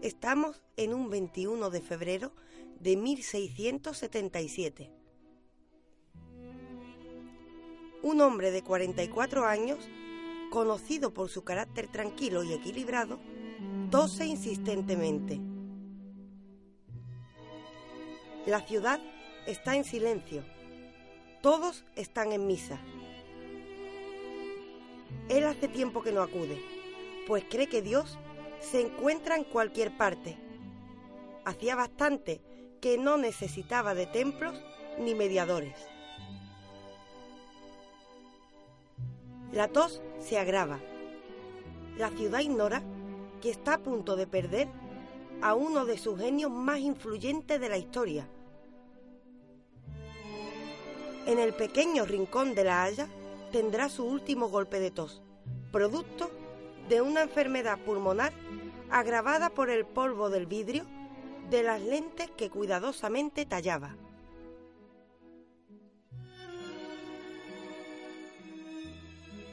Estamos en un 21 de febrero de 1677. Un hombre de 44 años, conocido por su carácter tranquilo y equilibrado, tose insistentemente. La ciudad está en silencio. Todos están en misa. Él hace tiempo que no acude, pues cree que Dios se encuentra en cualquier parte. Hacía bastante que no necesitaba de templos ni mediadores. La tos se agrava. La ciudad ignora que está a punto de perder a uno de sus genios más influyentes de la historia. En el pequeño rincón de la Haya tendrá su último golpe de tos, producto de una enfermedad pulmonar agravada por el polvo del vidrio de las lentes que cuidadosamente tallaba.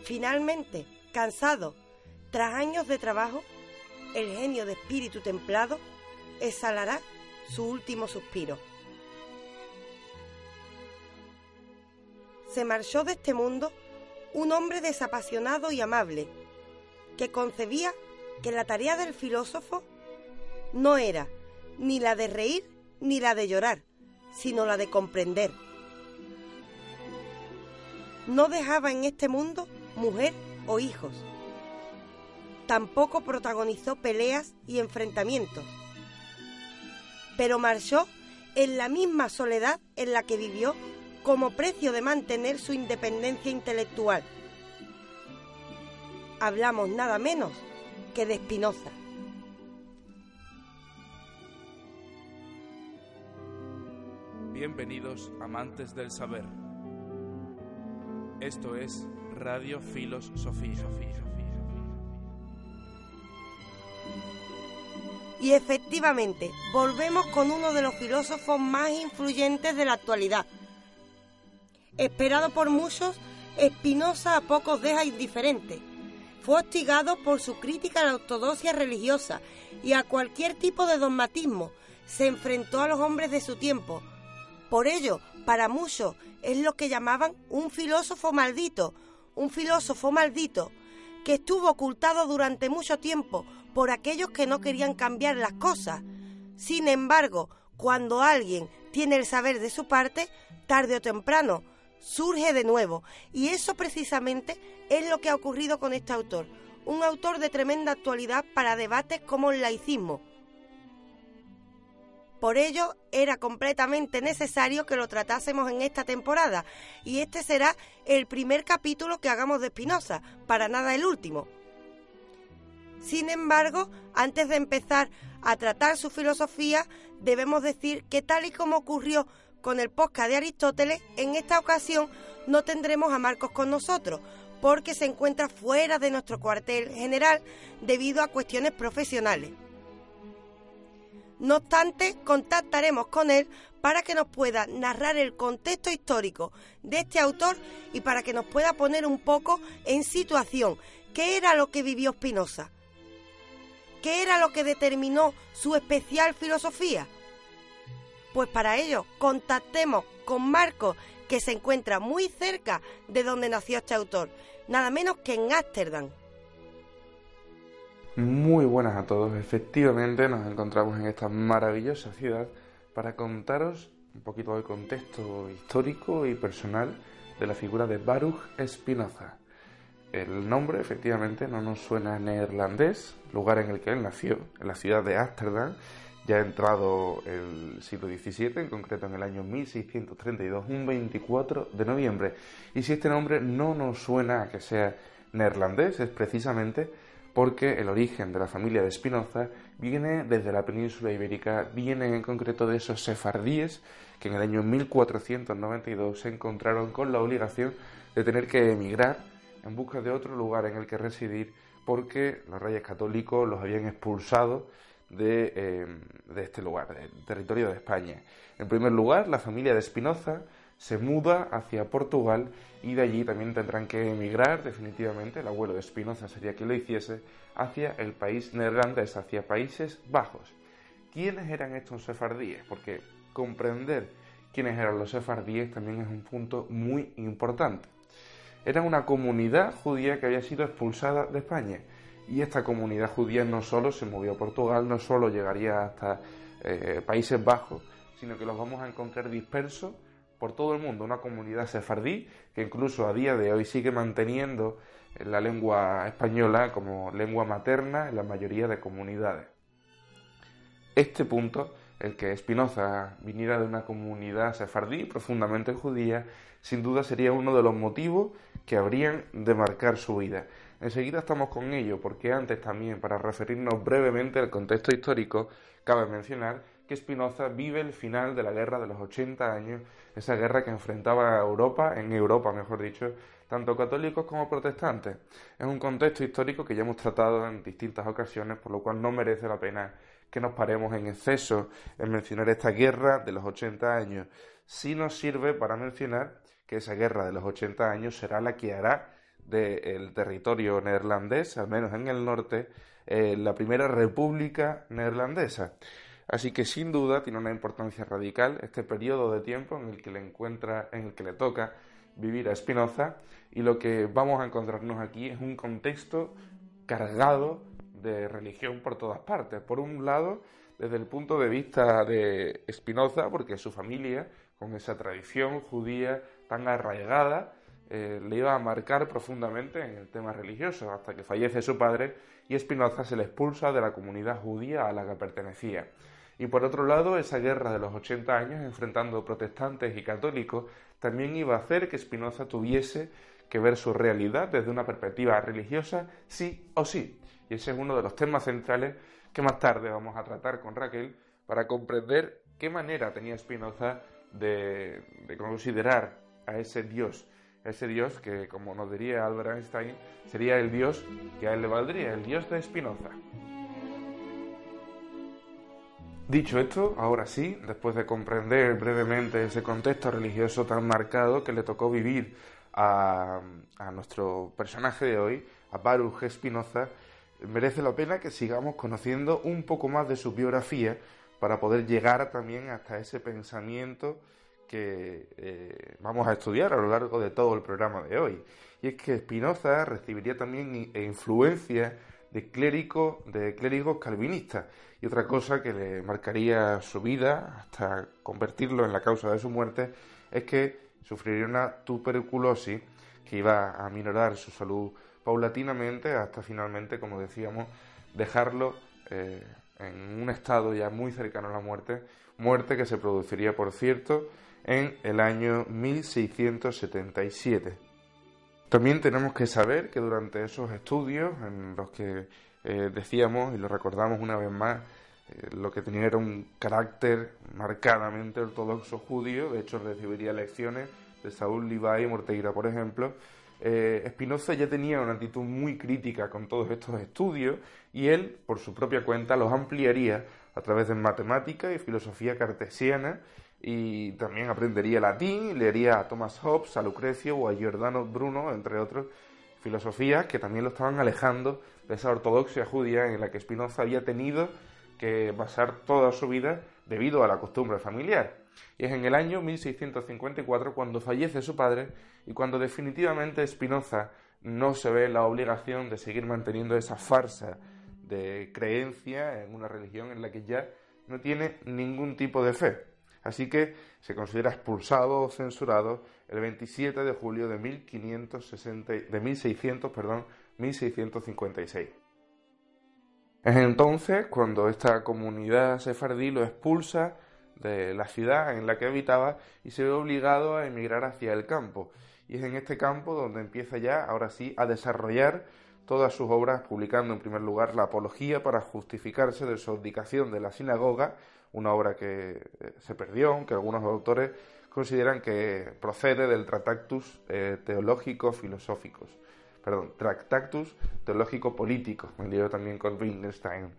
Finalmente, cansado, tras años de trabajo, el genio de espíritu templado exhalará su último suspiro. Se marchó de este mundo un hombre desapasionado y amable, que concebía que la tarea del filósofo no era ni la de reír ni la de llorar, sino la de comprender. No dejaba en este mundo mujer o hijos. Tampoco protagonizó peleas y enfrentamientos. Pero marchó en la misma soledad en la que vivió como precio de mantener su independencia intelectual. Hablamos nada menos que de Spinoza. Bienvenidos amantes del saber. Esto es Radio Filos Sofía. Y efectivamente, volvemos con uno de los filósofos más influyentes de la actualidad. Esperado por muchos, Spinoza a pocos deja indiferente fue hostigado por su crítica a la ortodoxia religiosa y a cualquier tipo de dogmatismo. Se enfrentó a los hombres de su tiempo. Por ello, para muchos, es lo que llamaban un filósofo maldito, un filósofo maldito que estuvo ocultado durante mucho tiempo por aquellos que no querían cambiar las cosas. Sin embargo, cuando alguien tiene el saber de su parte, tarde o temprano, surge de nuevo. Y eso precisamente es lo que ha ocurrido con este autor, un autor de tremenda actualidad para debates como el laicismo. Por ello, era completamente necesario que lo tratásemos en esta temporada, y este será el primer capítulo que hagamos de Spinoza, para nada el último. Sin embargo, antes de empezar a tratar su filosofía, debemos decir que tal y como ocurrió con el podcast de Aristóteles, en esta ocasión no tendremos a Marcos con nosotros, porque se encuentra fuera de nuestro cuartel general debido a cuestiones profesionales. No obstante, contactaremos con él para que nos pueda narrar el contexto histórico de este autor y para que nos pueda poner un poco en situación. Qué era lo que vivió Spinoza, qué era lo que determinó su especial filosofía pues para ello, contactemos con Marcos, que se encuentra muy cerca de donde nació este autor, nada menos que en Ámsterdam. Muy buenas a todos, efectivamente nos encontramos en esta maravillosa ciudad para contaros un poquito del contexto histórico y personal de la figura de Baruch Spinoza. El nombre efectivamente no nos suena neerlandés, lugar en el que él nació, en la ciudad de Ámsterdam, ya entrado el siglo XVII, en concreto en el año 1632, un 24 de noviembre. Y si este nombre no nos suena a que sea neerlandés, es precisamente porque el origen de la familia de Spinoza viene desde la península ibérica, viene en concreto de esos sefardíes que en el año 1492 se encontraron con la obligación de tener que emigrar en busca de otro lugar en el que residir porque los reyes católicos los habían expulsado de, em, de este lugar, del territorio de España. En primer lugar, la familia de Espinoza se muda hacia Portugal y de allí también tendrán que emigrar definitivamente, el abuelo de Spinoza sería quien lo hiciese, hacia el país neerlandés, hacia Países Bajos. ¿Quiénes eran estos sefardíes? Porque comprender quiénes eran los sefardíes también es un punto muy importante. Eran una comunidad judía que había sido expulsada de España y esta comunidad judía no solo se movió a Portugal, no solo llegaría hasta eh, Países Bajos, sino que los vamos a encontrar dispersos por todo el mundo, una comunidad sefardí que incluso a día de hoy sigue manteniendo la lengua española como lengua materna en la mayoría de comunidades. Este punto, el que Spinoza viniera de una comunidad sefardí profundamente judía, sin duda sería uno de los motivos que habrían de marcar su vida. Enseguida estamos con ello, porque antes también, para referirnos brevemente al contexto histórico, cabe mencionar que Spinoza vive el final de la guerra de los 80 años, esa guerra que enfrentaba a Europa, en Europa mejor dicho, tanto católicos como protestantes. Es un contexto histórico que ya hemos tratado en distintas ocasiones, por lo cual no merece la pena que nos paremos en exceso en mencionar esta guerra de los 80 años. Sí nos sirve para mencionar que esa guerra de los 80 años será la que hará del territorio neerlandés, al menos en el norte, eh, la primera república neerlandesa. Así que sin duda tiene una importancia radical este periodo de tiempo en el que le encuentra, en el que le toca vivir a Spinoza y lo que vamos a encontrarnos aquí es un contexto cargado de religión por todas partes. Por un lado, desde el punto de vista de Spinoza, porque su familia, con esa tradición judía tan arraigada, eh, le iba a marcar profundamente en el tema religioso, hasta que fallece su padre y Spinoza se le expulsa de la comunidad judía a la que pertenecía. Y por otro lado, esa guerra de los 80 años, enfrentando protestantes y católicos, también iba a hacer que Spinoza tuviese que ver su realidad desde una perspectiva religiosa, sí o sí. Y ese es uno de los temas centrales que más tarde vamos a tratar con Raquel para comprender qué manera tenía Spinoza de, de considerar a ese Dios, ese Dios que, como nos diría Albert Einstein, sería el Dios que a él le valdría, el Dios de Spinoza. Dicho esto, ahora sí, después de comprender brevemente ese contexto religioso tan marcado que le tocó vivir a, nuestro personaje de hoy, a Baruch Spinoza, merece la pena que sigamos conociendo un poco más de su biografía para poder llegar también hasta ese pensamiento que eh, vamos a estudiar a lo largo de todo el programa de hoy. Y es que Spinoza recibiría también influencia de clérigo, de clérigos calvinistas. Y otra cosa que le marcaría su vida hasta convertirlo en la causa de su muerte es que sufriría una tuberculosis que iba a minorar su salud paulatinamente hasta finalmente, como decíamos, dejarlo eh, en un estado ya muy cercano a la muerte, muerte que se produciría, por cierto, en el año 1677. También tenemos que saber que durante esos estudios en los que eh, decíamos y lo recordamos una vez más, eh, lo que tenía era un carácter marcadamente ortodoxo judío, de hecho recibiría lecciones de Saúl Levi y Morteira, por ejemplo. Eh, Spinoza ya tenía una actitud muy crítica con todos estos estudios y él, por su propia cuenta, los ampliaría a través de matemática y filosofía cartesiana y también aprendería latín, leería a Thomas Hobbes, a Lucrecio o a Giordano Bruno, entre otros, filosofías que también lo estaban alejando de esa ortodoxia judía en la que Spinoza había tenido que basar toda su vida debido a la costumbre familiar. Y es en el año 1654 cuando fallece su padre y cuando definitivamente Spinoza no se ve la obligación de seguir manteniendo esa farsa de creencia en una religión en la que ya no tiene ningún tipo de fe. Así que se considera expulsado o censurado el 27 de julio de, 1560, de 1600, perdón, 1656. Es entonces cuando esta comunidad sefardí lo expulsa de la ciudad en la que habitaba y se ve obligado a emigrar hacia el campo. Y es en este campo donde empieza ya, ahora sí, a desarrollar todas sus obras, publicando en primer lugar la Apología para justificarse de su abdicación de la sinagoga una obra que eh, se perdió, aunque algunos autores consideran que procede del Tractatus eh, Teológico Filosóficos, perdón, Tractatus Teológico Político, me también con Wittgenstein.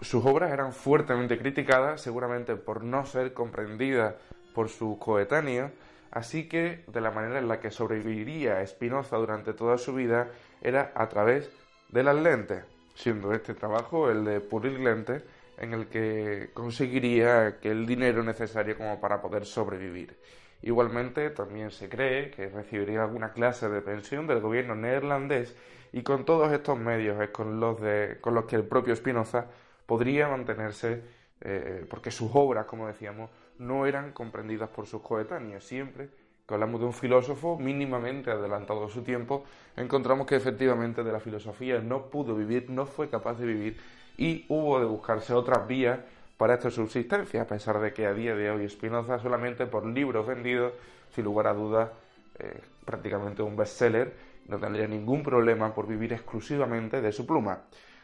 Sus obras eran fuertemente criticadas, seguramente por no ser comprendidas por sus coetáneos, así que de la manera en la que sobreviviría Spinoza durante toda su vida era a través de las lentes, siendo este trabajo el de pulir lentes en el que conseguiría que el dinero necesario como para poder sobrevivir. Igualmente, también se cree que recibiría alguna clase de pensión del gobierno neerlandés y con todos estos medios es con los, de, con los que el propio Spinoza podría mantenerse, eh, porque sus obras, como decíamos, no eran comprendidas por sus coetáneos. Siempre que hablamos de un filósofo mínimamente adelantado a su tiempo, encontramos que efectivamente de la filosofía no pudo vivir, no fue capaz de vivir y hubo de buscarse otras vías para esta subsistencia, a pesar de que a día de hoy Spinoza solamente por libros vendidos, sin lugar a dudas, eh, prácticamente un bestseller, no tendría ningún problema por vivir exclusivamente de su pluma.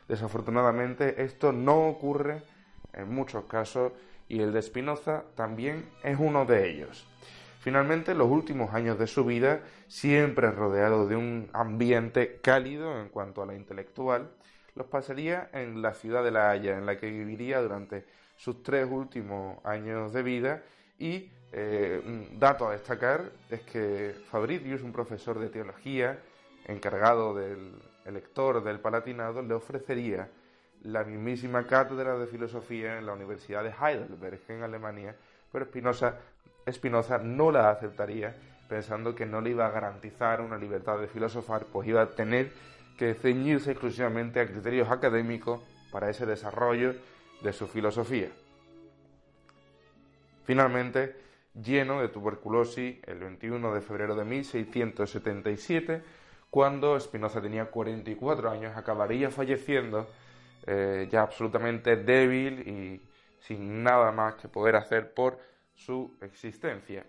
Desafortunadamente esto no ocurre en muchos casos y el de Spinoza también es uno de ellos. Finalmente, los últimos años de su vida, siempre rodeado de un ambiente cálido en cuanto a la intelectual, los pasaría en la ciudad de La Haya, en la que viviría durante sus tres últimos años de vida. Y eh, un dato a destacar es que Fabricius, un profesor de teología encargado del elector del Palatinado, le ofrecería la mismísima cátedra de filosofía en la Universidad de Heidelberg, en Alemania, pero Spinoza, Spinoza no la aceptaría pensando que no le iba a garantizar una libertad de filosofar, pues iba a tener que ceñirse exclusivamente a criterios académicos para ese desarrollo de su filosofía. Finalmente, lleno de tuberculosis, el 21 de febrero de 1677, cuando Spinoza tenía 44 años, acabaría falleciendo eh, ya absolutamente débil y sin nada más que poder hacer por su existencia.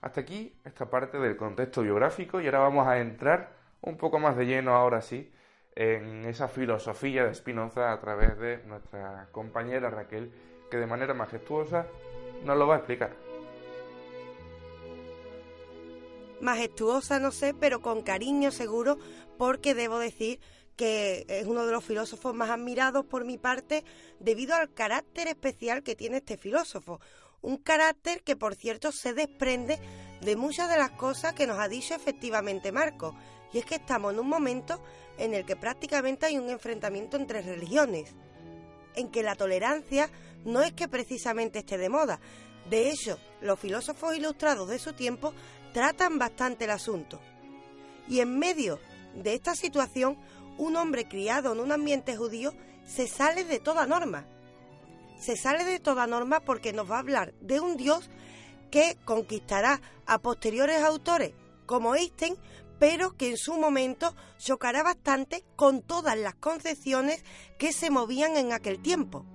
Hasta aquí esta parte del contexto biográfico y ahora vamos a entrar un poco más de lleno, ahora sí, en esa filosofía de Spinoza a través de nuestra compañera Raquel, que de manera majestuosa nos lo va a explicar. Majestuosa no sé, pero con cariño seguro, porque debo decir que es uno de los filósofos más admirados por mi parte debido al carácter especial que tiene este filósofo. Un carácter que, por cierto, se desprende de muchas de las cosas que nos ha dicho efectivamente Marco. Y es que estamos en un momento en el que prácticamente hay un enfrentamiento entre religiones, en que la tolerancia no es que precisamente esté de moda. De hecho, los filósofos ilustrados de su tiempo tratan bastante el asunto. Y en medio de esta situación, un hombre criado en un ambiente judío se sale de toda norma. Se sale de toda norma porque nos va a hablar de un Dios que conquistará a posteriores autores como Einstein, pero que en su momento chocará bastante con todas las concepciones que se movían en aquel tiempo.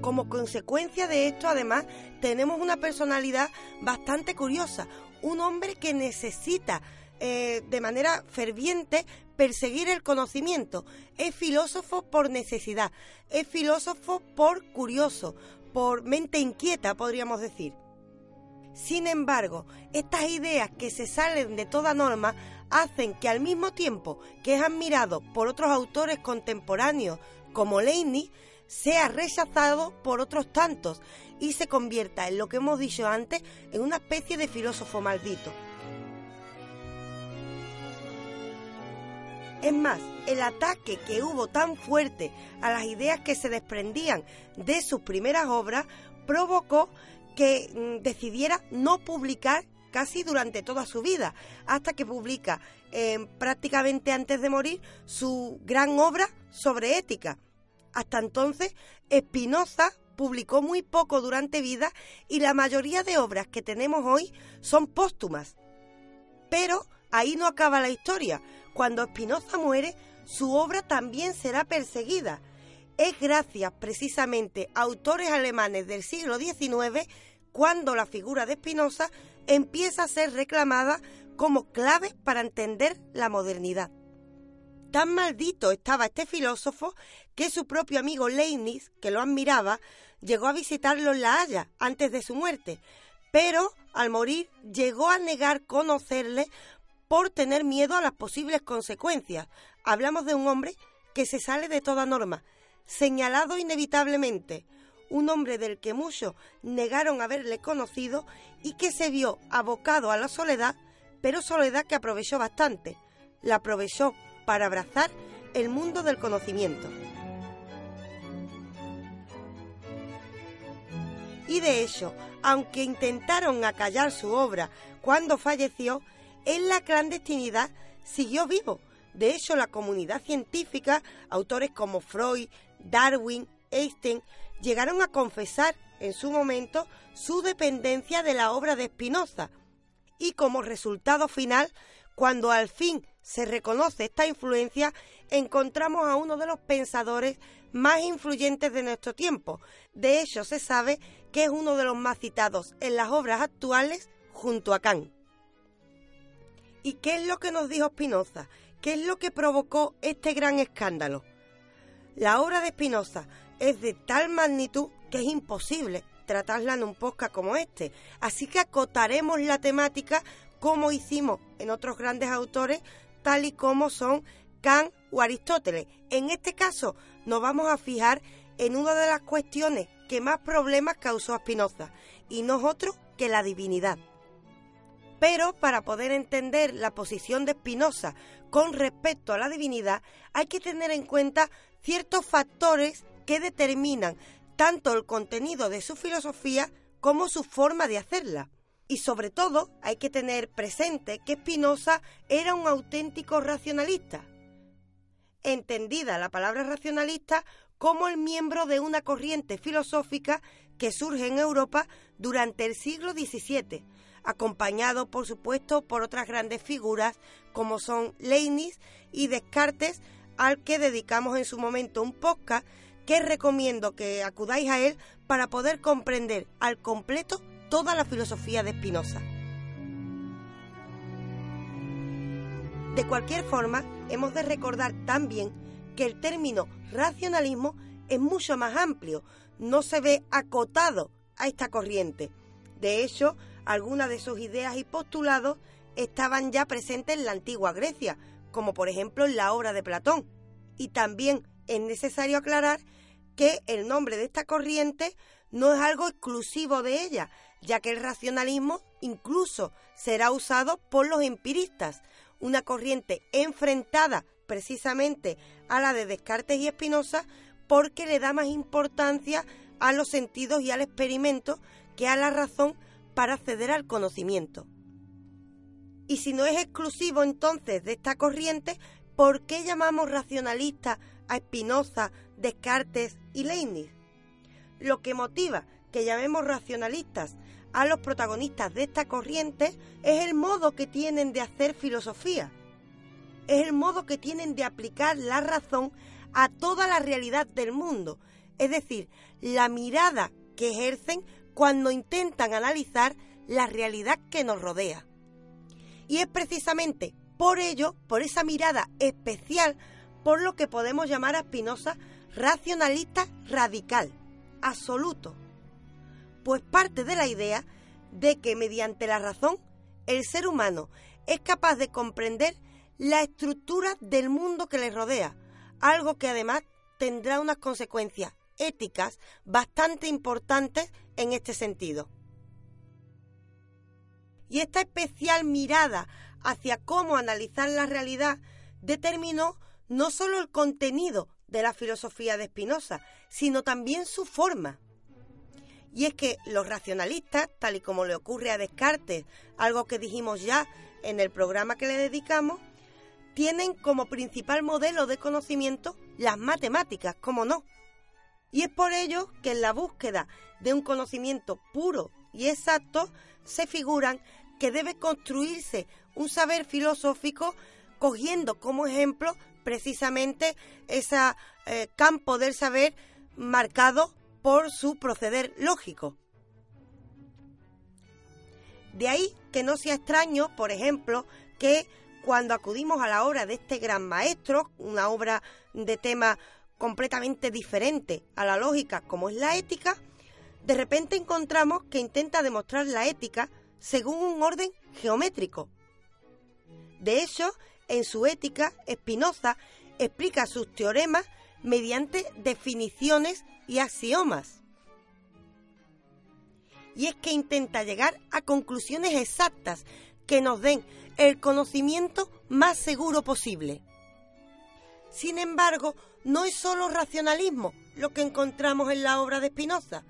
Como consecuencia de esto, además, tenemos una personalidad bastante curiosa, un hombre que necesita eh, de manera ferviente perseguir el conocimiento. Es filósofo por necesidad, es filósofo por curioso, por mente inquieta, podríamos decir. Sin embargo, estas ideas que se salen de toda norma hacen que al mismo tiempo que es admirado por otros autores contemporáneos como Leibniz, sea rechazado por otros tantos y se convierta en lo que hemos dicho antes en una especie de filósofo maldito. Es más, el ataque que hubo tan fuerte a las ideas que se desprendían de sus primeras obras provocó que mm, decidiera no publicar casi durante toda su vida, hasta que publica eh, prácticamente antes de morir su gran obra sobre ética. Hasta entonces, Spinoza publicó muy poco durante vida y la mayoría de obras que tenemos hoy son póstumas. Pero ahí no acaba la historia, cuando Spinoza muere, su obra también será perseguida. Es gracias precisamente a autores alemanes del siglo XIX cuando la figura de Spinoza empieza a ser reclamada como clave para entender la modernidad. Tan maldito estaba este filósofo que su propio amigo Leibniz, que lo admiraba, llegó a visitarlo en La Haya antes de su muerte, pero al morir llegó a negar conocerle por tener miedo a las posibles consecuencias. Hablamos de un hombre que se sale de toda norma, señalado inevitablemente, un hombre del que muchos negaron haberle conocido y que se vio abocado a la soledad, pero soledad que aprovechó bastante. La aprovechó para abrazar el mundo del conocimiento. Y de hecho, aunque intentaron acallar su obra cuando falleció, en la clandestinidad siguió vivo. De hecho, la comunidad científica, autores como Freud, Darwin, Einstein, llegaron a confesar en su momento su dependencia de la obra de Spinoza. Y como resultado final, cuando al fin se reconoce esta influencia, encontramos a uno de los pensadores más influyentes de nuestro tiempo. De hecho, se sabe que es uno de los más citados en las obras actuales junto a Kant. ¿Y qué es lo que nos dijo Spinoza? ¿Qué es lo que provocó este gran escándalo? La obra de Spinoza es de tal magnitud que es imposible tratarla en un podcast como este. Así que acotaremos la temática como hicimos en otros grandes autores, tal y como son Kant o Aristóteles. En este caso nos vamos a fijar en una de las cuestiones que más problemas causó a Spinoza, y no es otro que la divinidad. Pero para poder entender la posición de Spinoza con respecto a la divinidad, hay que tener en cuenta ciertos factores que determinan tanto el contenido de su filosofía como su forma de hacerla. Y sobre todo hay que tener presente que Spinoza era un auténtico racionalista. Entendida la palabra racionalista como el miembro de una corriente filosófica que surge en Europa durante el siglo XVII, acompañado por supuesto por otras grandes figuras como son Leibniz y Descartes, al que dedicamos en su momento un podcast que recomiendo que acudáis a él para poder comprender al completo toda la filosofía de Spinoza. De cualquier forma, hemos de recordar también que el término racionalismo es mucho más amplio, no se ve acotado a esta corriente. De hecho, algunas de sus ideas y postulados estaban ya presentes en la antigua Grecia, como por ejemplo la obra de Platón. Y también es necesario aclarar que el nombre de esta corriente no es algo exclusivo de ella, ya que el racionalismo incluso será usado por los empiristas, una corriente enfrentada precisamente a la de Descartes y Espinosa porque le da más importancia a los sentidos y al experimento que a la razón para acceder al conocimiento. Y si no es exclusivo entonces de esta corriente, ¿por qué llamamos racionalista a Spinoza, Descartes y Leibniz? Lo que motiva que llamemos racionalistas a los protagonistas de esta corriente es el modo que tienen de hacer filosofía, es el modo que tienen de aplicar la razón a toda la realidad del mundo, es decir, la mirada que ejercen cuando intentan analizar la realidad que nos rodea. Y es precisamente por ello, por esa mirada especial, por lo que podemos llamar a Spinoza racionalista radical, absoluto. Pues parte de la idea de que mediante la razón el ser humano es capaz de comprender la estructura del mundo que le rodea, algo que además tendrá unas consecuencias éticas bastante importantes en este sentido. Y esta especial mirada hacia cómo analizar la realidad determinó no solo el contenido de la filosofía de Spinoza, sino también su forma. Y es que los racionalistas, tal y como le ocurre a Descartes, algo que dijimos ya en el programa que le dedicamos, tienen como principal modelo de conocimiento las matemáticas, como no. Y es por ello que en la búsqueda de un conocimiento puro y exacto se figuran que debe construirse un saber filosófico cogiendo como ejemplo precisamente ese eh, campo del saber marcado por su proceder lógico. De ahí que no sea extraño, por ejemplo, que cuando acudimos a la obra de este gran maestro, una obra de tema completamente diferente a la lógica como es la ética, de repente encontramos que intenta demostrar la ética según un orden geométrico. De hecho, en su ética, Spinoza explica sus teoremas mediante definiciones y axiomas. y es que intenta llegar a conclusiones exactas que nos den el conocimiento más seguro posible. Sin embargo, no es solo racionalismo lo que encontramos en la obra de Spinoza.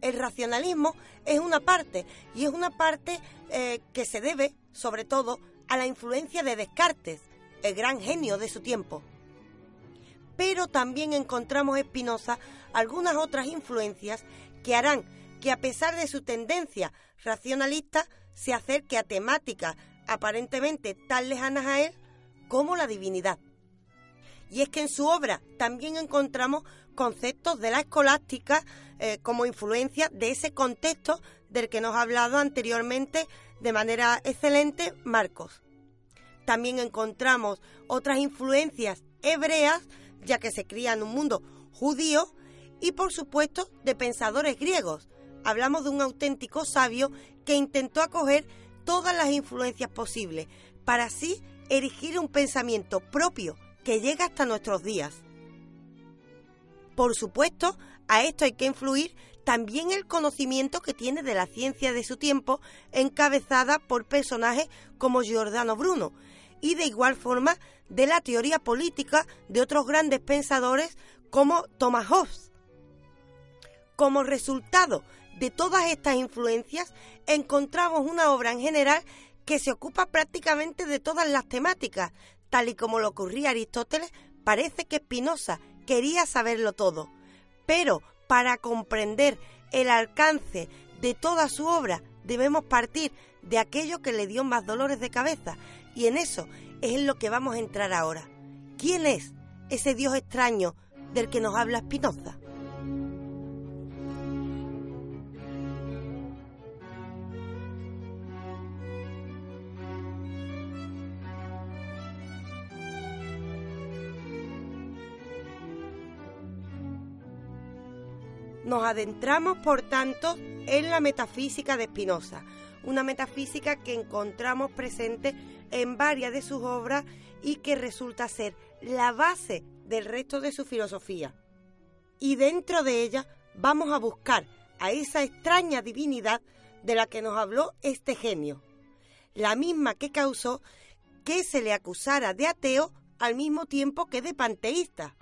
El racionalismo es una parte, y es una parte eh, que se debe, sobre todo, a la influencia de Descartes, el gran genio de su tiempo. Pero también encontramos en Spinoza algunas otras influencias que harán que a pesar de su tendencia racionalista se acerque a temáticas aparentemente tan lejanas a él como la divinidad. Y es que en su obra también encontramos conceptos de la escolástica eh, como influencia de ese contexto del que nos ha hablado anteriormente de manera excelente Marcos. También encontramos otras influencias hebreas, ya que se cría en un mundo judío, y por supuesto de pensadores griegos. Hablamos de un auténtico sabio que intentó acoger todas las influencias posibles para así erigir un pensamiento propio que llega hasta nuestros días. Por supuesto, a esto hay que influir también el conocimiento que tiene de la ciencia de su tiempo, encabezada por personajes como Giordano Bruno, y de igual forma de la teoría política de otros grandes pensadores como Thomas Hobbes. Como resultado de todas estas influencias, encontramos una obra en general que se ocupa prácticamente de todas las temáticas, tal y como lo ocurría Aristóteles, parece que Spinoza quería saberlo todo. Pero para comprender el alcance de toda su obra debemos partir de aquello que le dio más dolores de cabeza, y en eso es en lo que vamos a entrar ahora. ¿Quién es ese Dios extraño del que nos habla Spinoza? Nos adentramos, por tanto, en la metafísica de Spinoza, una metafísica que encontramos presente en varias de sus obras y que resulta ser la base del resto de su filosofía. Y dentro de ella vamos a buscar a esa extraña divinidad de la que nos habló este genio, la misma que causó que se le acusara de ateo al mismo tiempo que de panteísta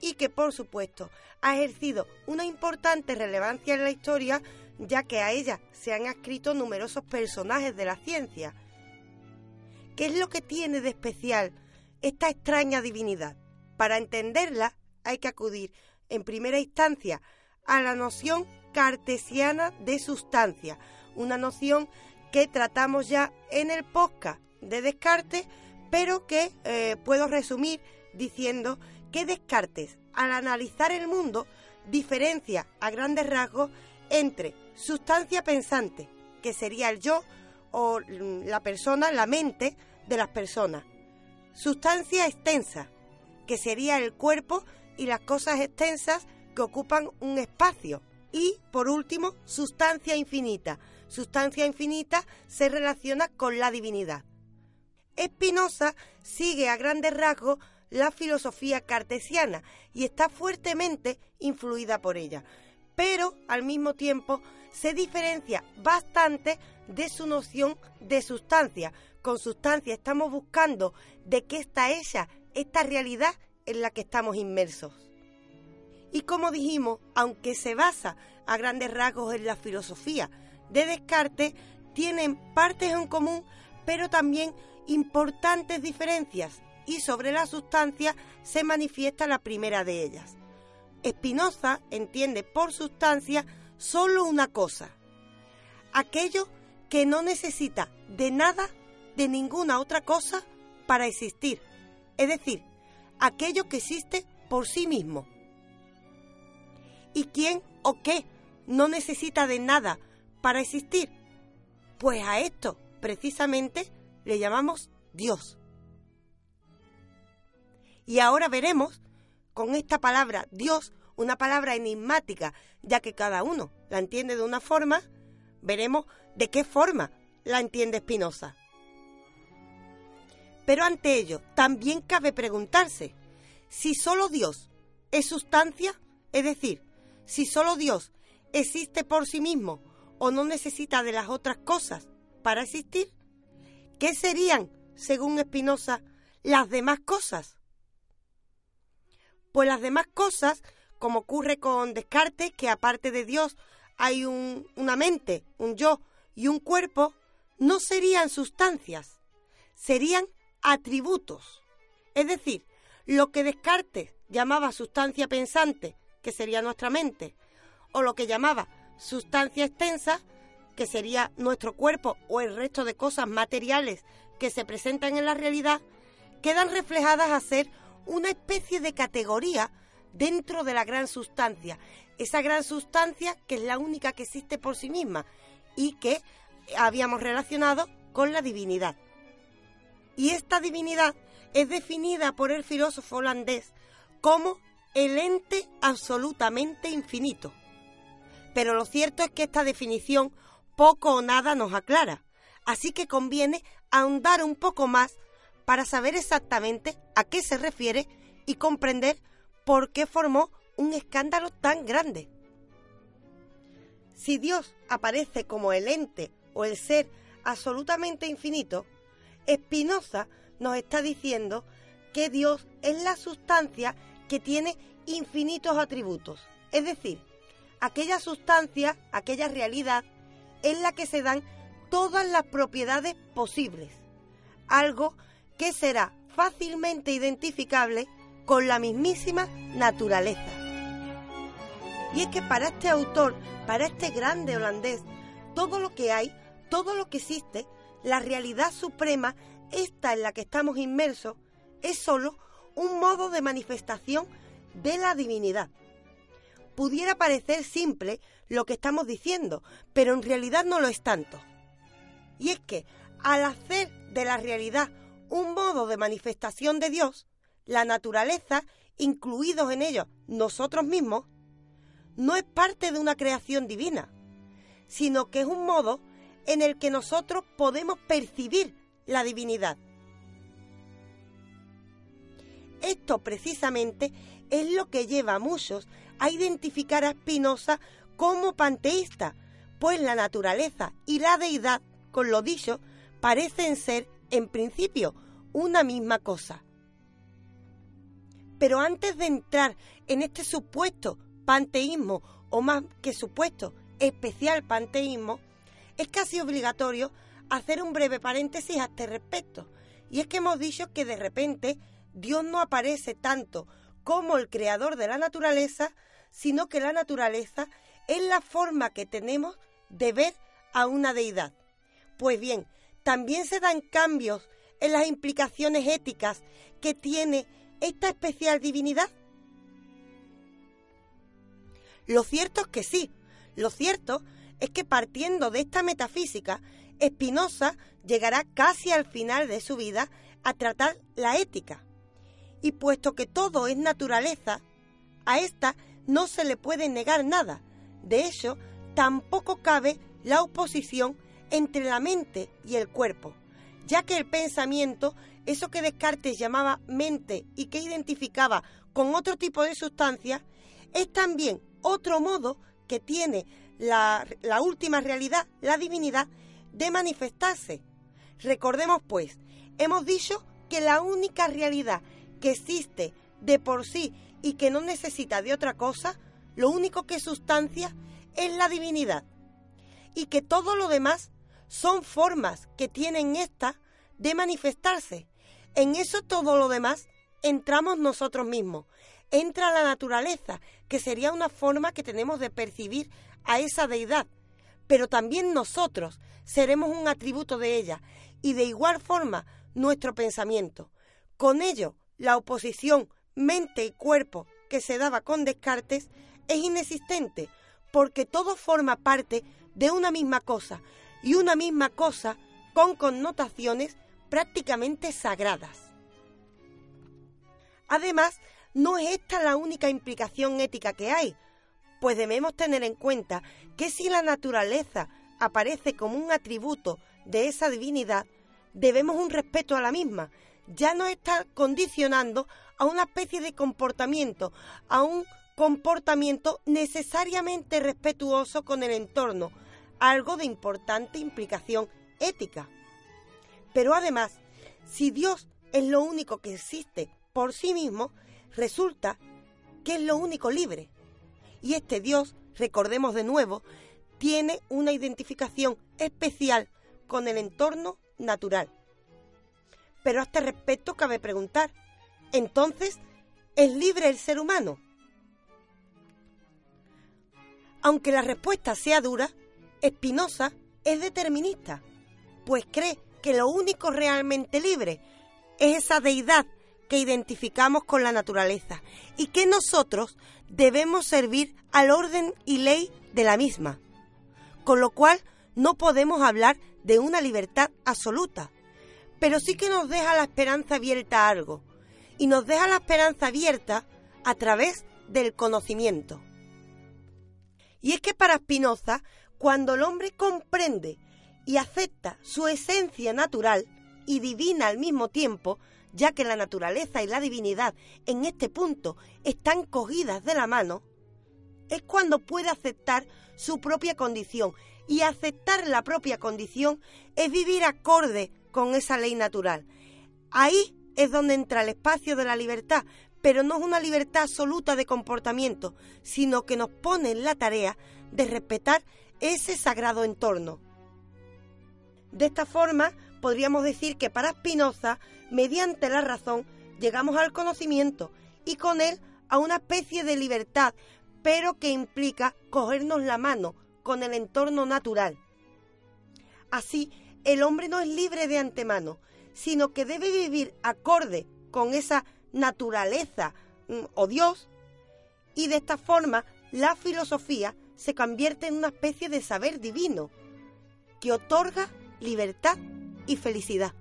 y que por supuesto ha ejercido una importante relevancia en la historia ya que a ella se han escrito numerosos personajes de la ciencia. ¿Qué es lo que tiene de especial esta extraña divinidad? Para entenderla hay que acudir en primera instancia a la noción cartesiana de sustancia, una noción que tratamos ya en el podcast de Descartes, pero que eh, puedo resumir diciendo que Descartes, al analizar el mundo, diferencia a grandes rasgos entre sustancia pensante, que sería el yo o la persona, la mente de las personas, sustancia extensa, que sería el cuerpo y las cosas extensas que ocupan un espacio, y por último, sustancia infinita. Sustancia infinita se relaciona con la divinidad. Espinosa sigue a grandes rasgos la filosofía cartesiana y está fuertemente influida por ella, pero al mismo tiempo se diferencia bastante de su noción de sustancia. Con sustancia estamos buscando de qué está ella esta realidad en la que estamos inmersos. Y como dijimos, aunque se basa a grandes rasgos en la filosofía de Descartes, tienen partes en común, pero también importantes diferencias y sobre la sustancia se manifiesta la primera de ellas. Spinoza entiende por sustancia solo una cosa, aquello que no necesita de nada, de ninguna otra cosa para existir, es decir, aquello que existe por sí mismo. ¿Y quién o qué no necesita de nada para existir? Pues a esto, precisamente, le llamamos Dios. Y ahora veremos con esta palabra Dios, una palabra enigmática, ya que cada uno la entiende de una forma, veremos de qué forma la entiende Spinoza. Pero ante ello, también cabe preguntarse si solo Dios es sustancia, es decir, si solo Dios existe por sí mismo o no necesita de las otras cosas para existir? ¿Qué serían, según Spinoza, las demás cosas? Pues las demás cosas, como ocurre con Descartes, que aparte de Dios hay una mente, un yo y un cuerpo, no serían sustancias, serían atributos. Es decir, lo que Descartes llamaba sustancia pensante, que sería nuestra mente, o lo que llamaba sustancia extensa, que sería nuestro cuerpo o el resto de cosas materiales que se presentan en la realidad, quedan reflejadas a ser una especie de categoría dentro de la gran sustancia. Esa gran sustancia que es la única que existe por sí misma y que habíamos relacionado con la divinidad. Y esta divinidad es definida por el filósofo holandés como el ente absolutamente infinito. Pero lo cierto es que esta definición poco o nada nos aclara, así que conviene ahondar un poco más para saber exactamente a qué se refiere y comprender por qué formó un escándalo tan grande. Si Dios aparece como el ente o el ser absolutamente infinito, Spinoza nos está diciendo que Dios es la sustancia que tiene infinitos atributos. Es decir, aquella sustancia, aquella realidad, en la que se dan todas las propiedades posibles. Algo que será fácilmente identificable con la mismísima naturaleza. Y es que para este autor, para este grande holandés, todo lo que hay, todo lo que existe, la realidad suprema, esta en la que estamos inmersos, es sólo un modo de manifestación de la divinidad. Pudiera parecer simple lo que estamos diciendo, pero en realidad no lo es tanto. Y es que al hacer de la realidad un modo de manifestación de Dios, la naturaleza, incluidos en ellos nosotros mismos, no es parte de una creación divina, sino que es un modo en el que nosotros podemos percibir la divinidad. Esto precisamente es lo que lleva a muchos a identificar a Spinoza como panteísta, pues la naturaleza y la deidad, con lo dicho, parecen ser, en principio, una misma cosa. Pero antes de entrar en este supuesto panteísmo, o más que supuesto especial panteísmo, es casi obligatorio hacer un breve paréntesis a este respecto. Y es que hemos dicho que de repente Dios no aparece tanto como el creador de la naturaleza, sino que la naturaleza es la forma que tenemos de ver a una deidad. Pues bien, también se dan cambios en las implicaciones éticas que tiene esta especial divinidad. Lo cierto es que sí, lo cierto es que partiendo de esta metafísica, Spinoza llegará casi al final de su vida a tratar la ética. Y puesto que todo es naturaleza, a esta no se le puede negar nada. De hecho, tampoco cabe la oposición entre la mente y el cuerpo, ya que el pensamiento, eso que Descartes llamaba mente y que identificaba con otro tipo de sustancia, es también otro modo que tiene la, última realidad, la divinidad, de manifestarse. Recordemos pues, hemos dicho que la única realidad que existe de por sí y que no necesita de otra cosa, lo único que sustancia es la divinidad. Y que todo lo demás son formas que tienen esta de manifestarse. En eso todo lo demás entramos nosotros mismos. Entra la naturaleza, que sería una forma que tenemos de percibir a esa deidad. Pero también nosotros seremos un atributo de ella y de igual forma nuestro pensamiento. Con ello la oposición mente y cuerpo que se daba con Descartes es inexistente, porque todo forma parte de una misma cosa, y una misma cosa con connotaciones prácticamente sagradas. Además, no es esta la única implicación ética que hay, pues debemos tener en cuenta que si la naturaleza aparece como un atributo de esa divinidad, debemos un respeto a la misma, ya nos está condicionando a una especie de comportamiento, a un comportamiento necesariamente respetuoso con el entorno, algo de importante implicación ética. Pero además, si Dios es lo único que existe por sí mismo, resulta que es lo único libre. Y este Dios, recordemos de nuevo, tiene una identificación especial con el entorno natural. Pero a este respecto cabe preguntar, entonces, ¿es libre el ser humano? Aunque la respuesta sea dura, Espinosa es determinista, pues cree que lo único realmente libre es esa deidad que identificamos con la naturaleza y que nosotros debemos servir al orden y ley de la misma, con lo cual no podemos hablar de una libertad absoluta, pero sí que nos deja la esperanza abierta a algo, y nos deja la esperanza abierta a través del conocimiento. Y es que para Spinoza, cuando el hombre comprende y acepta su esencia natural y divina al mismo tiempo, ya que la naturaleza y la divinidad en este punto están cogidas de la mano, es cuando puede aceptar su propia condición. Y aceptar la propia condición es vivir acorde con esa ley natural. Ahí es donde entra el espacio de la libertad, pero no es una libertad absoluta de comportamiento, sino que nos pone en la tarea de respetar ese sagrado entorno. De esta forma, podríamos decir que para Spinoza, mediante la razón, llegamos al conocimiento y con él a una especie de libertad, pero que implica cogernos la mano con el entorno natural. Así, el hombre no es libre de antemano, sino que debe vivir acorde con esa naturaleza mm, o Dios, y de esta forma la filosofía se convierte en una especie de saber divino que otorga libertad y felicidad.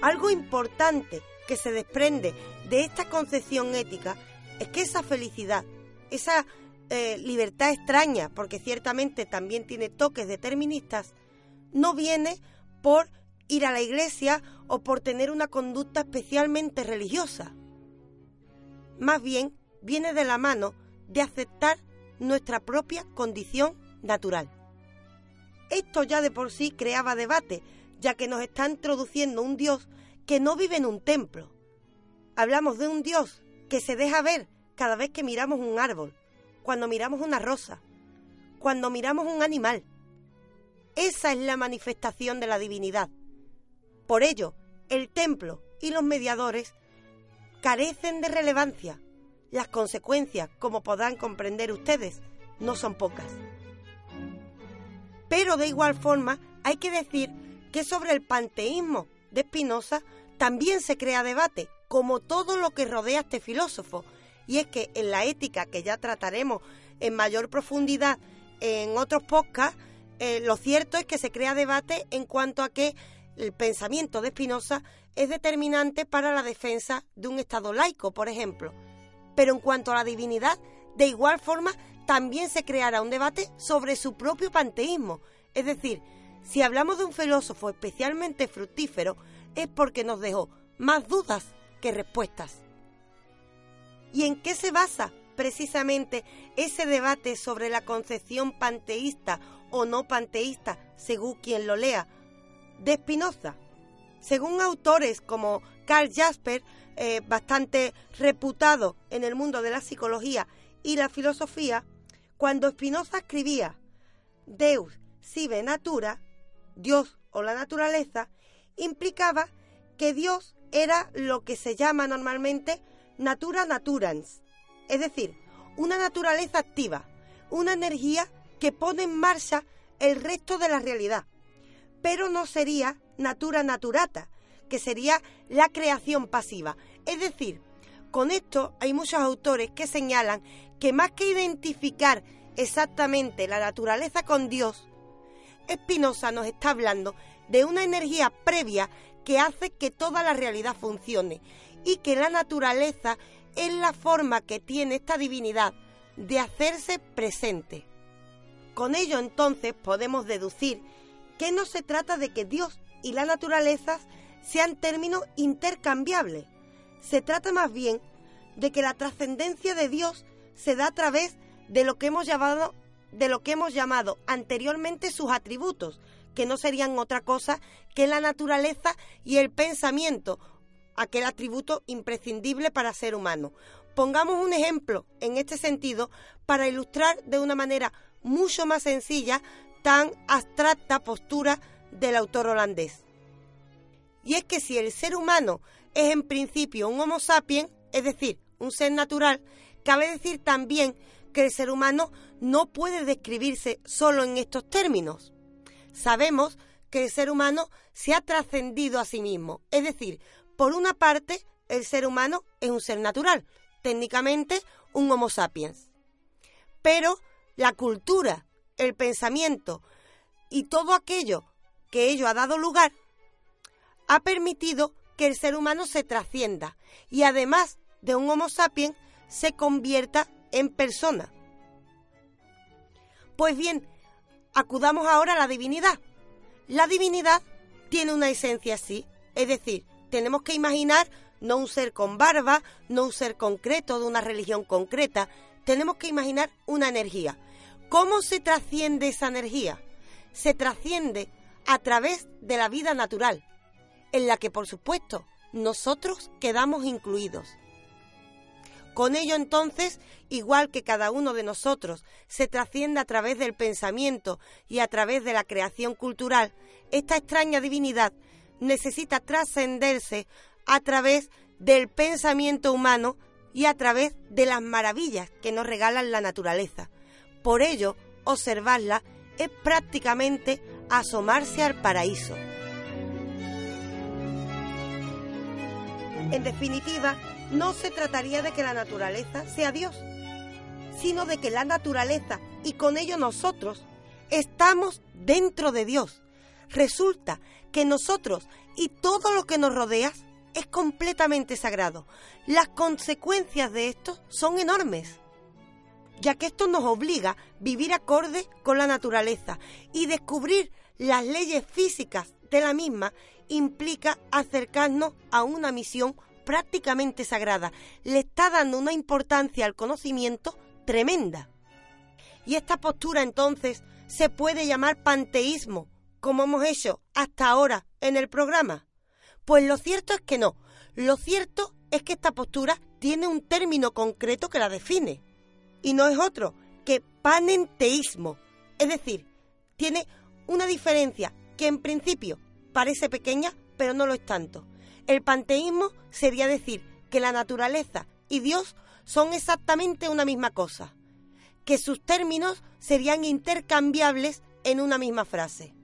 Algo importante que se desprende de esta concepción ética es que esa felicidad, esa eh, libertad extraña, porque ciertamente también tiene toques deterministas, no viene por ir a la iglesia o por tener una conducta especialmente religiosa. Más bien viene de la mano de aceptar nuestra propia condición natural. Esto ya de por sí creaba debate, ya que nos está introduciendo un Dios que no vive en un templo. Hablamos de un Dios que se deja ver cada vez que miramos un árbol, cuando miramos una rosa, cuando miramos un animal. Esa es la manifestación de la divinidad. Por ello, el templo y los mediadores carecen de relevancia. Las consecuencias, como podrán comprender ustedes, no son pocas. Pero de igual forma, hay que decir que sobre el panteísmo de Spinoza también se crea debate, como todo lo que rodea a este filósofo. Y es que en la ética, que ya trataremos en mayor profundidad en otros podcasts, eh, lo cierto es que se crea debate en cuanto a que el pensamiento de Spinoza es determinante para la defensa de un Estado laico, por ejemplo. Pero en cuanto a la divinidad, de igual forma, también se creará un debate sobre su propio panteísmo. Es decir, si hablamos de un filósofo especialmente fructífero, es porque nos dejó más dudas que respuestas. ¿Y en qué se basa precisamente ese debate sobre la concepción panteísta o no panteísta, según quien lo lea, de Spinoza? Según autores como Carl Jasper, eh, bastante reputado en el mundo de la psicología y la filosofía, cuando Spinoza escribía Deus sive natura, Dios o la naturaleza, implicaba que Dios era lo que se llama normalmente natura naturans, es decir, una naturaleza activa, una energía que pone en marcha el resto de la realidad, pero no sería natura naturata, que sería la creación pasiva. Es decir, con esto hay muchos autores que señalan que más que identificar exactamente la naturaleza con Dios, Spinoza nos está hablando de una energía previa que hace que toda la realidad funcione y que la naturaleza es la forma que tiene esta divinidad de hacerse presente. Con ello entonces podemos deducir que no se trata de que Dios y la naturaleza sean términos intercambiables, Se trata más bien de que la trascendencia de Dios se da a través de lo que hemos llamado de lo que hemos llamado anteriormente sus atributos, que no serían otra cosa que la naturaleza y el pensamiento, aquel atributo imprescindible para ser humano. Pongamos un ejemplo en este sentido para ilustrar de una manera mucho más sencilla tan abstracta postura del autor holandés. Y es que si el ser humano es en principio un Homo sapiens, es decir, un ser natural, cabe decir también que el ser humano no puede describirse solo en estos términos. Sabemos que el ser humano se ha trascendido a sí mismo, es decir, por una parte, el ser humano es un ser natural, técnicamente un Homo sapiens. Pero la cultura, el pensamiento y todo aquello que ello ha dado lugar ha permitido que el ser humano se trascienda y además de un Homo sapiens se convierta en persona. Pues bien, acudamos ahora a la divinidad. La divinidad tiene una esencia así, es decir, tenemos que imaginar no un ser con barba, no un ser concreto de una religión concreta, tenemos que imaginar una energía. ¿Cómo se trasciende esa energía? Se trasciende a través de la vida natural, en la que por supuesto nosotros quedamos incluidos. Con ello entonces, igual que cada uno de nosotros se trasciende a través del pensamiento y a través de la creación cultural, esta extraña divinidad necesita trascenderse a través del pensamiento humano y a través de las maravillas que nos regalan la naturaleza. Por ello, observarla es prácticamente asomarse al paraíso. En definitiva, no se trataría de que la naturaleza sea Dios, sino de que la naturaleza y con ello nosotros estamos dentro de Dios. Resulta que nosotros y todo lo que nos rodea es completamente sagrado. Las consecuencias de esto son enormes, ya que esto nos obliga a vivir acorde con la naturaleza y descubrir las leyes físicas de la misma implica acercarnos a una misión prácticamente sagrada. Le está dando una importancia al conocimiento tremenda. Y esta postura entonces se puede llamar panteísmo, como hemos hecho hasta ahora en el programa. Pues lo cierto es que no. Lo cierto es que esta postura tiene un término concreto que la define. Y no es otro que panenteísmo. Es decir, tiene una diferencia que en principio parece pequeña, pero no lo es tanto. El panteísmo sería decir que la naturaleza y Dios son exactamente una misma cosa, que sus términos serían intercambiables en una misma frase.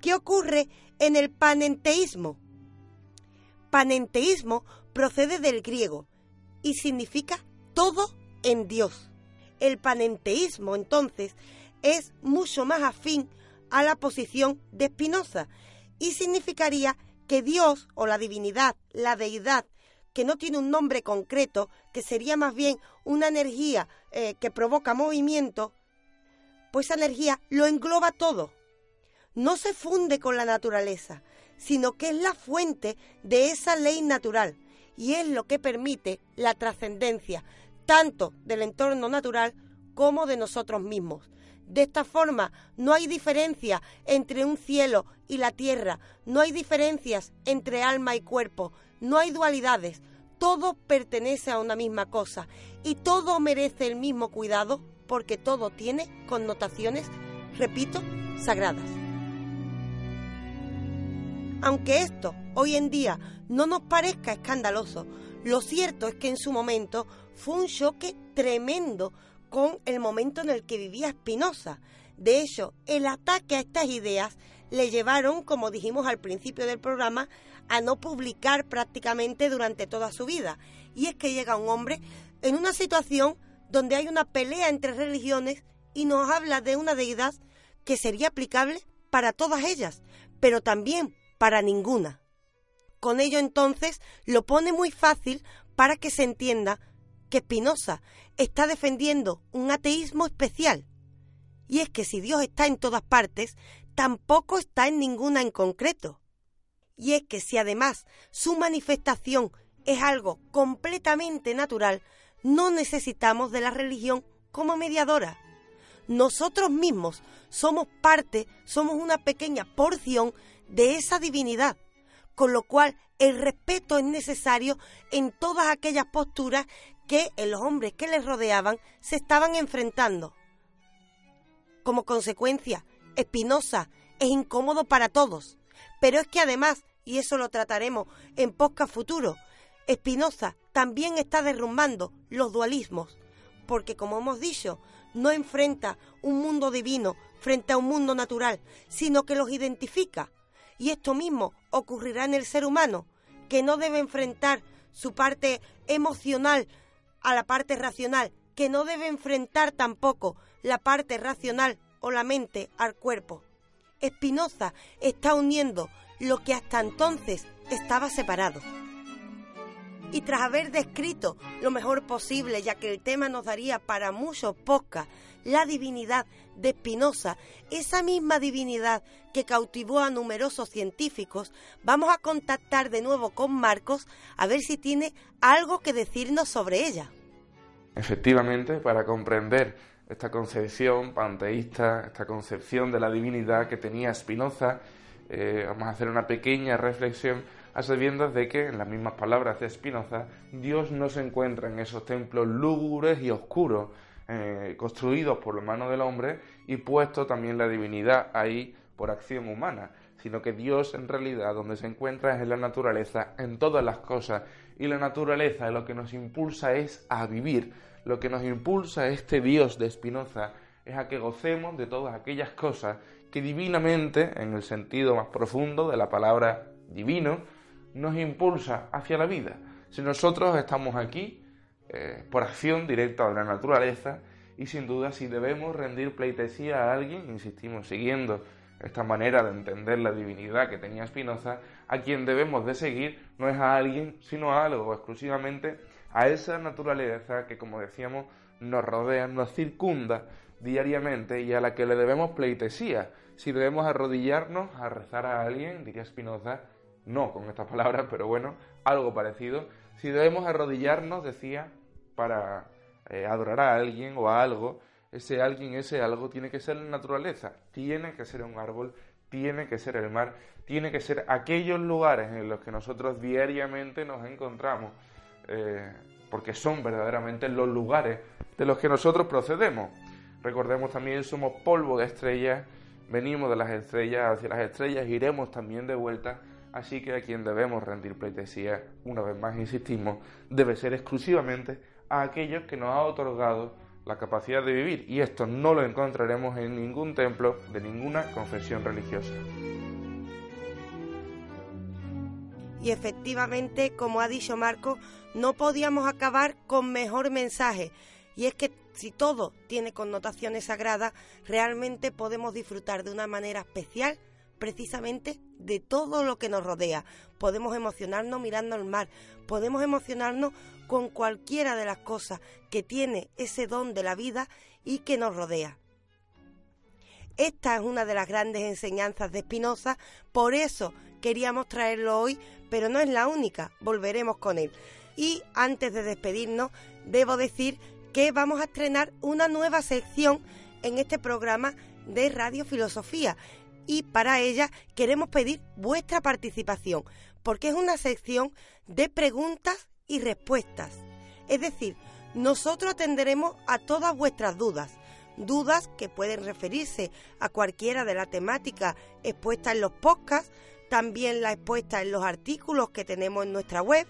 ¿Qué ocurre en el panenteísmo? Panenteísmo procede del griego y significa todo en Dios. El panenteísmo, entonces, es mucho más afín a la posición de Spinoza y significaría que Dios o la divinidad, la deidad, que no tiene un nombre concreto, que sería más bien una energía eh, que provoca movimiento, pues esa energía lo engloba todo. No se funde con la naturaleza, sino que es la fuente de esa ley natural y es lo que permite la trascendencia tanto del entorno natural como de nosotros mismos. De esta forma, no hay diferencia entre un cielo y la tierra, no hay diferencias entre alma y cuerpo, no hay dualidades, todo pertenece a una misma cosa y todo merece el mismo cuidado porque todo tiene connotaciones, repito, sagradas. Aunque esto hoy en día no nos parezca escandaloso, lo cierto es que en su momento fue un choque tremendo con el momento en el que vivía Spinoza. De hecho, el ataque a estas ideas le llevaron, como dijimos al principio del programa, a no publicar prácticamente durante toda su vida. Y es que llega un hombre en una situación donde hay una pelea entre religiones y nos habla de una deidad que sería aplicable para todas ellas, pero también para ninguna. Con ello entonces lo pone muy fácil para que se entienda que Spinoza está defendiendo un ateísmo especial. Y es que si Dios está en todas partes, tampoco está en ninguna en concreto. Y es que si además su manifestación es algo completamente natural, no necesitamos de la religión como mediadora. Nosotros mismos somos parte, somos una pequeña porción de esa divinidad, con lo cual el respeto es necesario en todas aquellas posturas que los hombres que les rodeaban se estaban enfrentando. Como consecuencia, Espinosa es incómodo para todos, pero es que además, y eso lo trataremos en podcast futuro, Espinoza también está derrumbando los dualismos, porque como hemos dicho, no enfrenta un mundo divino frente a un mundo natural, sino que los identifica. Y esto mismo ocurrirá en el ser humano, que no debe enfrentar su parte emocional a la parte racional, que no debe enfrentar tampoco la parte racional o la mente al cuerpo. Espinoza está uniendo lo que hasta entonces estaba separado. Y tras haber descrito lo mejor posible, ya que el tema nos daría para muchos podcasts, la divinidad de Spinoza, esa misma divinidad que cautivó a numerosos científicos, vamos a contactar de nuevo con Marcos a ver si tiene algo que decirnos sobre ella. Efectivamente, para comprender esta concepción panteísta, esta concepción de la divinidad que tenía Spinoza, eh, vamos a hacer una pequeña reflexión a sabiendas de que, en las mismas palabras de Spinoza, Dios no se encuentra en esos templos lúgubres y oscuros eh, construidos por la mano del hombre y puesto también la divinidad ahí por acción humana, sino que Dios en realidad donde se encuentra es en la naturaleza, en todas las cosas, y la naturaleza lo que nos impulsa es a vivir, lo que nos impulsa este Dios de Spinoza es a que gocemos de todas aquellas cosas que divinamente, en el sentido más profundo de la palabra divino, nos impulsa hacia la vida. Si nosotros estamos aquí eh, por acción directa de la naturaleza y sin duda si debemos rendir pleitesía a alguien, insistimos, siguiendo esta manera de entender la divinidad que tenía Spinoza, a quien debemos de seguir no es a alguien, sino a algo, exclusivamente a esa naturaleza que, como decíamos, nos rodea, nos circunda diariamente y a la que le debemos pleitesía. Si debemos arrodillarnos a rezar a alguien, diría Spinoza, no con estas palabras, pero bueno, algo parecido. Si debemos arrodillarnos, decía, para eh, adorar a alguien o a algo, ese alguien, ese algo tiene que ser la naturaleza, tiene que ser un árbol, tiene que ser el mar, tiene que ser aquellos lugares en los que nosotros diariamente nos encontramos, eh, porque son verdaderamente los lugares de los que nosotros procedemos. Recordemos también, somos polvo de estrellas, venimos de las estrellas hacia las estrellas, iremos también de vuelta Así que a quien debemos rendir pleitesía, una vez más insistimos, debe ser exclusivamente a aquellos que nos ha otorgado la capacidad de vivir, y esto no lo encontraremos en ningún templo de ninguna confesión religiosa. Y efectivamente, como ha dicho Marco, no podíamos acabar con mejor mensaje. Y es que si todo tiene connotaciones sagradas, realmente podemos disfrutar de una manera especial precisamente de todo lo que nos rodea. Podemos emocionarnos mirando al mar, podemos emocionarnos con cualquiera de las cosas que tiene ese don de la vida y que nos rodea. Esta es una de las grandes enseñanzas de Spinoza, por eso queríamos traerlo hoy, pero no es la única, volveremos con él. Y antes de despedirnos, debo decir que vamos a estrenar una nueva sección en este programa de Radio Filosofía y para ella queremos pedir vuestra participación, porque es una sección de preguntas y respuestas. Es decir, nosotros atenderemos a todas vuestras dudas, dudas que pueden referirse a cualquiera de la temática expuesta en los podcasts, también la expuesta en los artículos que tenemos en nuestra web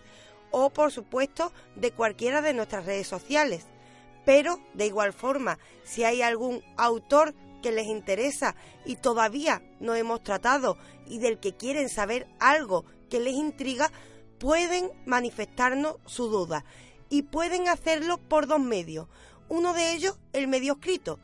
o por supuesto de cualquiera de nuestras redes sociales. Pero de igual forma, si hay algún autor que les interesa y todavía no hemos tratado y del que quieren saber algo que les intriga, pueden manifestarnos su duda y pueden hacerlo por dos medios. Uno de ellos, el medio escrito.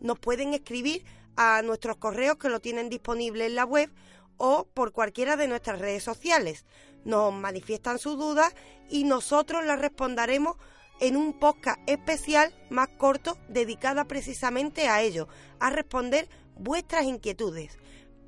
Nos pueden escribir a nuestros correos que lo tienen disponible en la web o por cualquiera de nuestras redes sociales. Nos manifiestan sus dudas y nosotros las responderemos en un podcast especial más corto dedicada precisamente a ello, a responder vuestras inquietudes.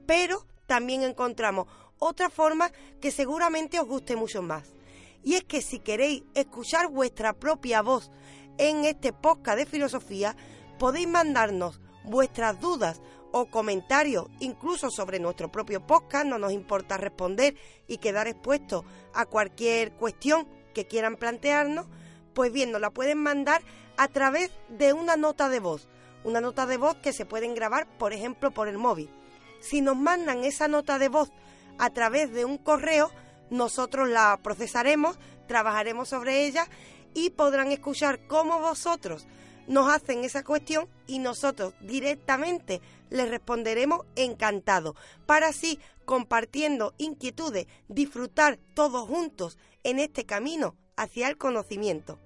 Pero también encontramos otra forma que seguramente os guste mucho más. Y es que si queréis escuchar vuestra propia voz en este podcast de filosofía, podéis mandarnos vuestras dudas o comentarios, incluso sobre nuestro propio podcast, no nos importa responder y quedar expuestos a cualquier cuestión que quieran plantearnos, pues bien, nos la pueden mandar a través de una nota de voz, una nota de voz que se pueden grabar, por ejemplo, por el móvil. Si nos mandan esa nota de voz a través de un correo, nosotros la procesaremos, trabajaremos sobre ella y podrán escuchar cómo vosotros nos hacen esa cuestión y nosotros directamente les responderemos encantado para así compartiendo inquietudes, disfrutar todos juntos en este camino hacia el conocimiento.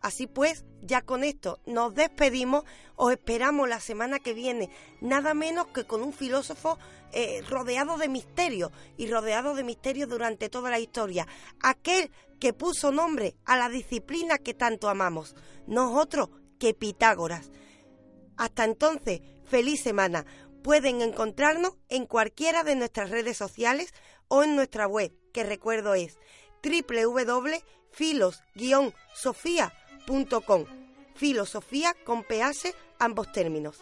Así pues, ya con esto nos despedimos, os esperamos la semana que viene, nada menos que con un filósofo eh, rodeado de misterios y rodeado de misterios durante toda la historia, aquel que puso nombre a la disciplina que tanto amamos, nosotros que Pitágoras. Hasta entonces, feliz semana. Pueden encontrarnos en cualquiera de nuestras redes sociales o en nuestra web, que recuerdo es www.filos-sofía.com. Filosofía con PH ambos términos.